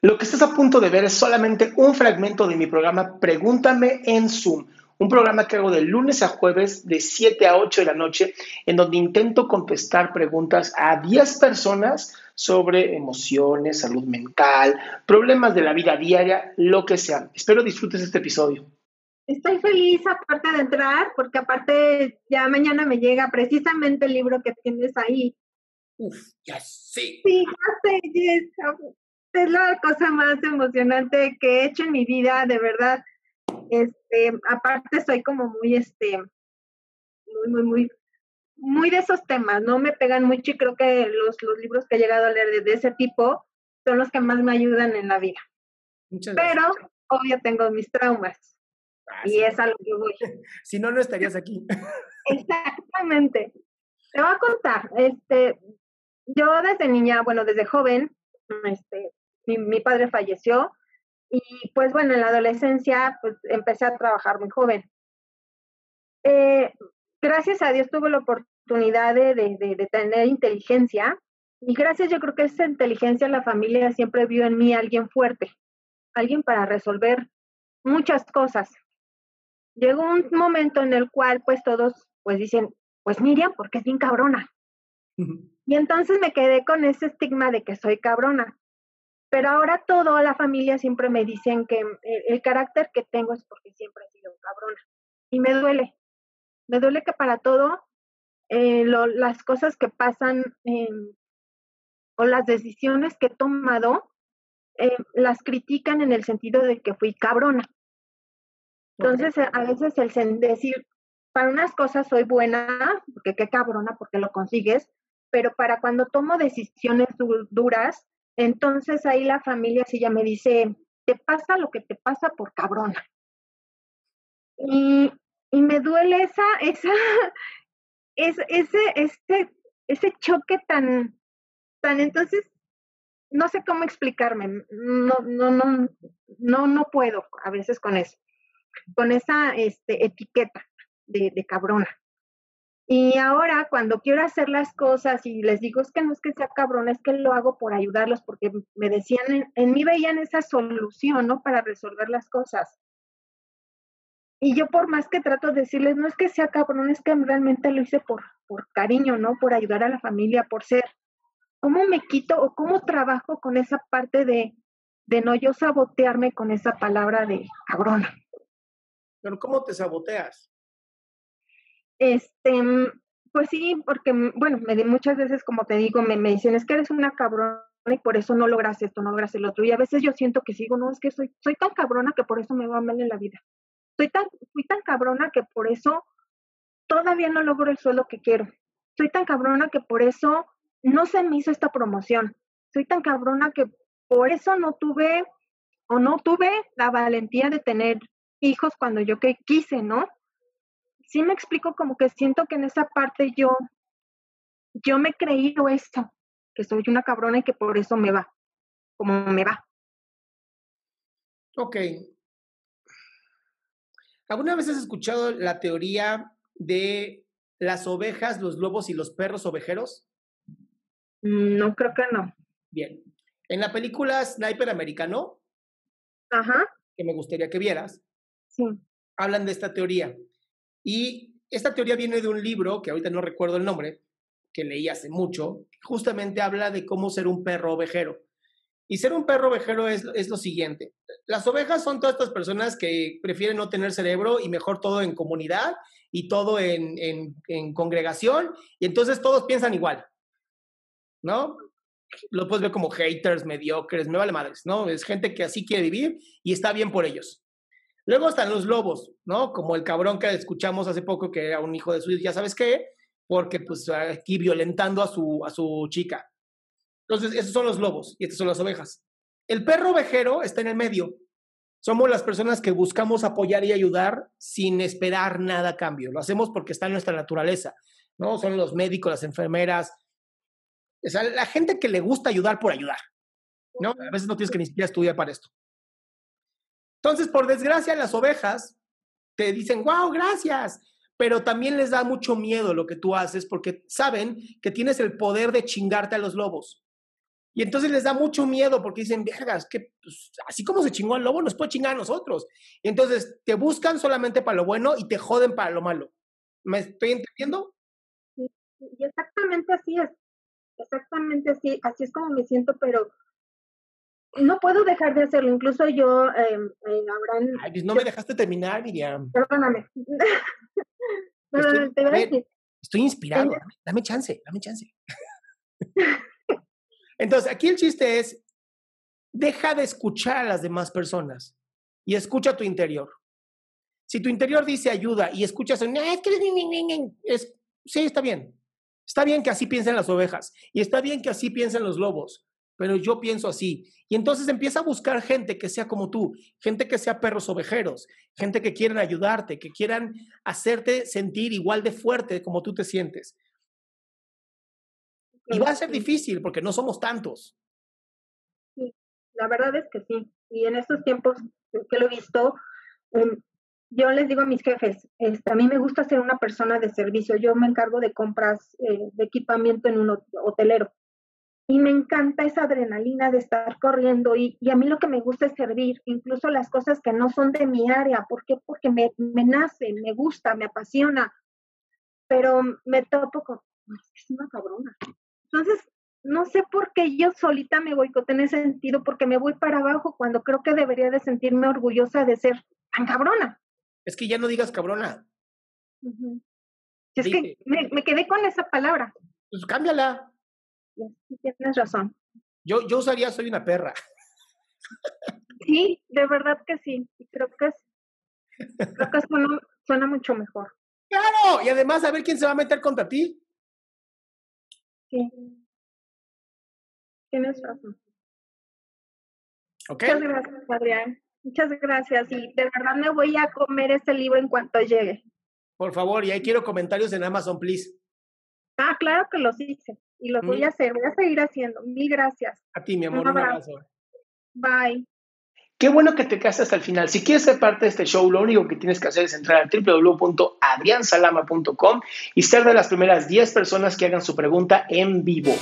Lo que estás a punto de ver es solamente un fragmento de mi programa Pregúntame en Zoom, un programa que hago de lunes a jueves de 7 a 8 de la noche, en donde intento contestar preguntas a 10 personas sobre emociones, salud mental, problemas de la vida diaria, lo que sea. Espero disfrutes este episodio. Estoy feliz aparte de entrar, porque aparte ya mañana me llega precisamente el libro que tienes ahí. Uf, ya sé. Sí, ya sé, es la cosa más emocionante que he hecho en mi vida, de verdad. Este, aparte soy como muy, este, muy, muy, muy, muy de esos temas, ¿no? Me pegan mucho y creo que los, los libros que he llegado a leer de, ese tipo son los que más me ayudan en la vida. Pero, obvio, tengo mis traumas. Ah, y es algo que voy. si no, no estarías aquí. Exactamente. Te voy a contar, este, yo desde niña, bueno, desde joven, este, mi, padre falleció y pues bueno, en la adolescencia pues empecé a trabajar muy joven. Eh, gracias a Dios tuve la oportunidad de, de, tener inteligencia y gracias yo creo que esa inteligencia la familia siempre vio en mí alguien fuerte, alguien para resolver muchas cosas. Llegó un momento en el cual pues todos pues dicen, pues Miriam, porque es bien cabrona. Y entonces me quedé con ese estigma de que soy cabrona. Pero ahora toda la familia siempre me dicen que el, carácter que tengo es porque siempre he sido cabrona. Y me duele. Me duele que para todo eh, las cosas que pasan o las decisiones que he tomado eh, las critican en el sentido de que fui cabrona. Entonces, a veces el decir, para unas cosas soy buena, porque qué cabrona, porque lo consigues, pero para cuando tomo decisiones duras, entonces ahí la familia sí ya me dice, te pasa lo que te pasa por cabrona. Y, y me duele esa, esa, ese, ese, ese choque tan, tan, entonces, no sé cómo explicarme, no, no, no, no, no puedo a veces con eso, con esa este, etiqueta de, de cabrona. Y ahora cuando quiero hacer las cosas y les digo, es que no es que sea cabrón, es que lo hago por ayudarlos, porque me decían, en, mí veían esa solución, ¿no? Para resolver las cosas. Y yo por más que trato de decirles, no es que sea cabrón, es que realmente lo hice por, por cariño, ¿no? Por ayudar a la familia, por ser. ¿Cómo me quito o cómo trabajo con esa parte de, de no yo sabotearme con esa palabra de cabrona? Pero ¿cómo te saboteas? Este, mm, pues sí, porque, mm, bueno, me, muchas veces, como te digo, me, me dicen, es que eres una cabrona y por eso no logras esto, no logras el otro. Y a veces yo siento que sigo, no, es que soy, soy tan cabrona que por eso me va mal en la vida. Soy tan, tan cabrona que por eso todavía no logro el suelo que quiero. Soy tan cabrona que por eso no se me hizo esta promoción. Soy tan cabrona que por eso no tuve o no tuve la valentía de tener hijos cuando yo que quise, ¿no? Sí me explico como que siento que en esa parte yo, yo me he creído esto, que soy una cabrona y que por eso me va, como me va. Ok. ¿Alguna vez has escuchado la teoría de las ovejas, los lobos y los perros ovejeros? No, creo que no. Bien. En la película Sniper Americano, Ajá. que me gustaría que vieras, sí. hablan de esta teoría. Y esta teoría viene de un libro, que ahorita no recuerdo el nombre, que leí hace mucho, justamente habla de cómo ser un perro ovejero. Y ser un perro ovejero es, es, lo siguiente. Las ovejas son todas estas personas que prefieren no tener cerebro y mejor todo en comunidad y todo en, en, en congregación. Y entonces todos piensan igual. ¿No? Lo puedes ver como haters, mediocres, me vale madres, ¿no? Es gente que así quiere vivir y está bien por ellos. Luego están los lobos, ¿no? Como el cabrón que escuchamos hace poco que era un hijo de su, ya sabes qué, porque pues aquí violentando a su, a su chica. Entonces, esos son los lobos y estas son las ovejas. El perro ovejero está en el medio. Somos las personas que buscamos apoyar y ayudar sin esperar nada a cambio. Lo hacemos porque está en nuestra naturaleza, ¿no? Son los médicos, las enfermeras, o la gente que le gusta ayudar por ayudar, ¿no? A veces no tienes que ni siquiera estudiar para esto. Entonces, por desgracia, las ovejas te dicen, wow, gracias, pero también les da mucho miedo lo que tú haces porque saben que tienes el poder de chingarte a los lobos. Y entonces les da mucho miedo porque dicen, vergas, que pues, así como se chingó al lobo, nos puede chingar a nosotros. Entonces te buscan solamente para lo bueno y te joden para lo malo. ¿Me estoy entendiendo? Y exactamente así es. Exactamente así, así es como me siento, pero no puedo dejar de hacerlo. Incluso yo, eh. Ay, pues no me dejaste terminar, Miriam. Perdóname. estoy, te voy a decir. Estoy inspirado. Dame, chance, dame chance. Entonces, aquí el chiste es, deja de escuchar a las demás personas y escucha tu interior. Si tu interior dice ayuda y escuchas, es que es, sí, está bien. Está bien que así piensen las ovejas y está bien que así piensen los lobos, pero yo pienso así. Y entonces empieza a buscar gente que sea como tú, gente que sea perros ovejeros, gente que quieran ayudarte, que quieran hacerte sentir igual de fuerte como tú te sientes. Y va a ser difícil porque no somos tantos. Sí, la verdad es que sí. Y en estos tiempos que lo he visto, em, yo les digo a mis jefes, este, a mí me gusta ser una persona de servicio. Yo me encargo de compras eh, de equipamiento en un hotelero. Y me encanta esa adrenalina de estar corriendo y, y, a mí lo que me gusta es servir, incluso las cosas que no son de mi área. ¿Por qué? Porque me, me nace, me gusta, me apasiona. Pero me topo con, es una cabrona. Entonces, no sé por qué yo solita me boicote en ese sentido, porque me voy para abajo cuando creo que debería de sentirme orgullosa de ser tan cabrona. Es que ya no digas cabrona. Es que me, quedé con esa palabra. Pues cámbiala. Sí, tienes razón. Yo, yo usaría soy una perra. Sí, de verdad que sí. Creo que, es, creo que suena, suena mucho mejor. Claro, y además a ver quién se va a meter contra ti. Sí. Tienes razón. Ok. Muchas gracias, Adrián. Muchas gracias. Y de verdad me voy a comer este libro en cuanto llegue. Por favor, y ahí quiero comentarios en Amazon, please. Ah, claro que los hice. Y los voy a hacer. Voy a seguir haciendo. Mil gracias. A ti, mi amor. Un abrazo. Bye. Qué bueno que te quedaste hasta el final. Si quieres ser parte de este show, lo único que tienes que hacer es entrar a www.adriansalama.com y ser de las primeras 10 personas que hagan su pregunta en vivo.